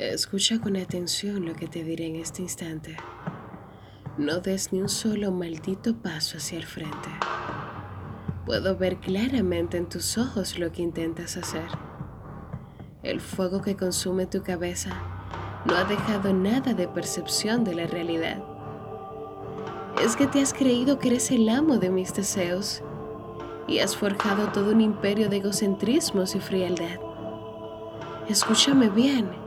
Escucha con atención lo que te diré en este instante. No des ni un solo maldito paso hacia el frente. Puedo ver claramente en tus ojos lo que intentas hacer. El fuego que consume tu cabeza no ha dejado nada de percepción de la realidad. Es que te has creído que eres el amo de mis deseos y has forjado todo un imperio de egocentrismos y frialdad. Escúchame bien,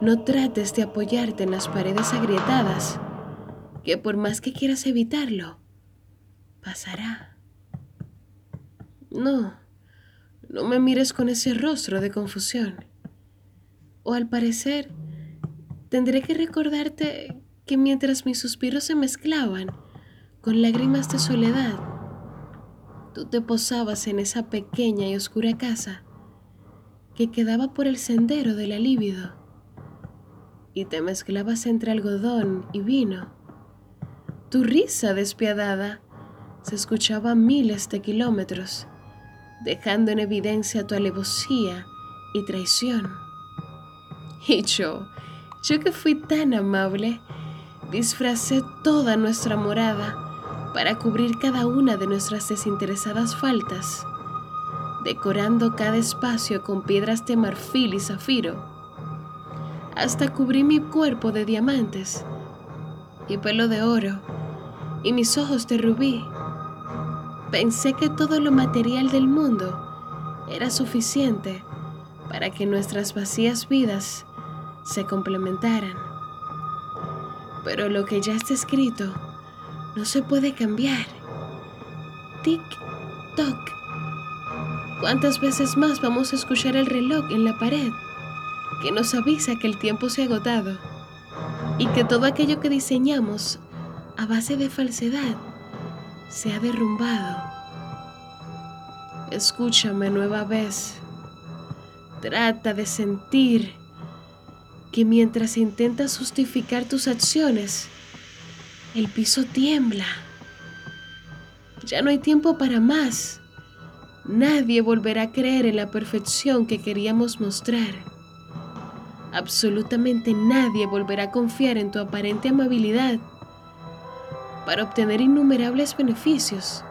no trates de apoyarte en las paredes agrietadas, que por más que quieras evitarlo, pasará. No, no me mires con ese rostro de confusión. O al parecer, tendré que recordarte que mientras mis suspiros se mezclaban con lágrimas de soledad, tú te posabas en esa pequeña y oscura casa que quedaba por el sendero del alívido y te mezclabas entre algodón y vino. Tu risa despiadada se escuchaba a miles de kilómetros, dejando en evidencia tu alevosía y traición. Y yo, yo que fui tan amable, disfracé toda nuestra morada para cubrir cada una de nuestras desinteresadas faltas, decorando cada espacio con piedras de marfil y zafiro. Hasta cubrí mi cuerpo de diamantes y pelo de oro y mis ojos de rubí. Pensé que todo lo material del mundo era suficiente para que nuestras vacías vidas se complementaran. Pero lo que ya está escrito no se puede cambiar. Tic, toc. ¿Cuántas veces más vamos a escuchar el reloj en la pared que nos avisa que el tiempo se ha agotado y que todo aquello que diseñamos a base de falsedad se ha derrumbado? Escúchame nueva vez. Trata de sentir que mientras intentas justificar tus acciones, el piso tiembla. Ya no hay tiempo para más. Nadie volverá a creer en la perfección que queríamos mostrar. Absolutamente nadie volverá a confiar en tu aparente amabilidad para obtener innumerables beneficios.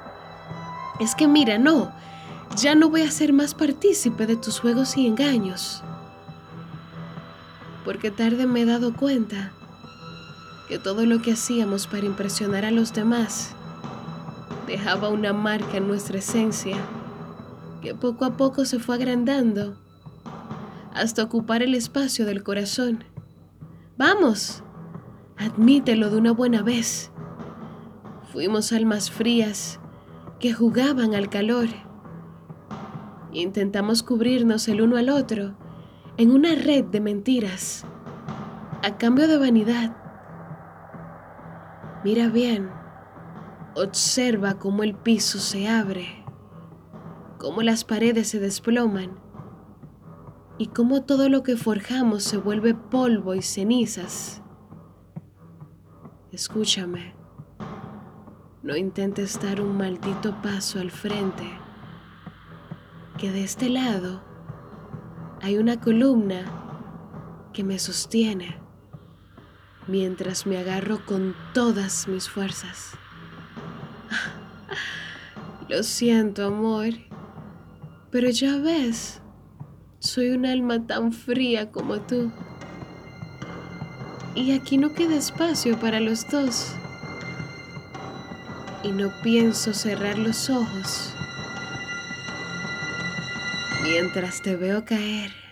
Es que mira, no, ya no voy a ser más partícipe de tus juegos y engaños. Porque tarde me he dado cuenta que todo lo que hacíamos para impresionar a los demás dejaba una marca en nuestra esencia que poco a poco se fue agrandando hasta ocupar el espacio del corazón. Vamos, admítelo de una buena vez. Fuimos almas frías que jugaban al calor. Intentamos cubrirnos el uno al otro en una red de mentiras a cambio de vanidad Mira bien, observa cómo el piso se abre, cómo las paredes se desploman y cómo todo lo que forjamos se vuelve polvo y cenizas. Escúchame, no intentes dar un maldito paso al frente, que de este lado hay una columna que me sostiene mientras me agarro con todas mis fuerzas. Lo siento, amor, pero ya ves, soy un alma tan fría como tú. Y aquí no queda espacio para los dos. Y no pienso cerrar los ojos mientras te veo caer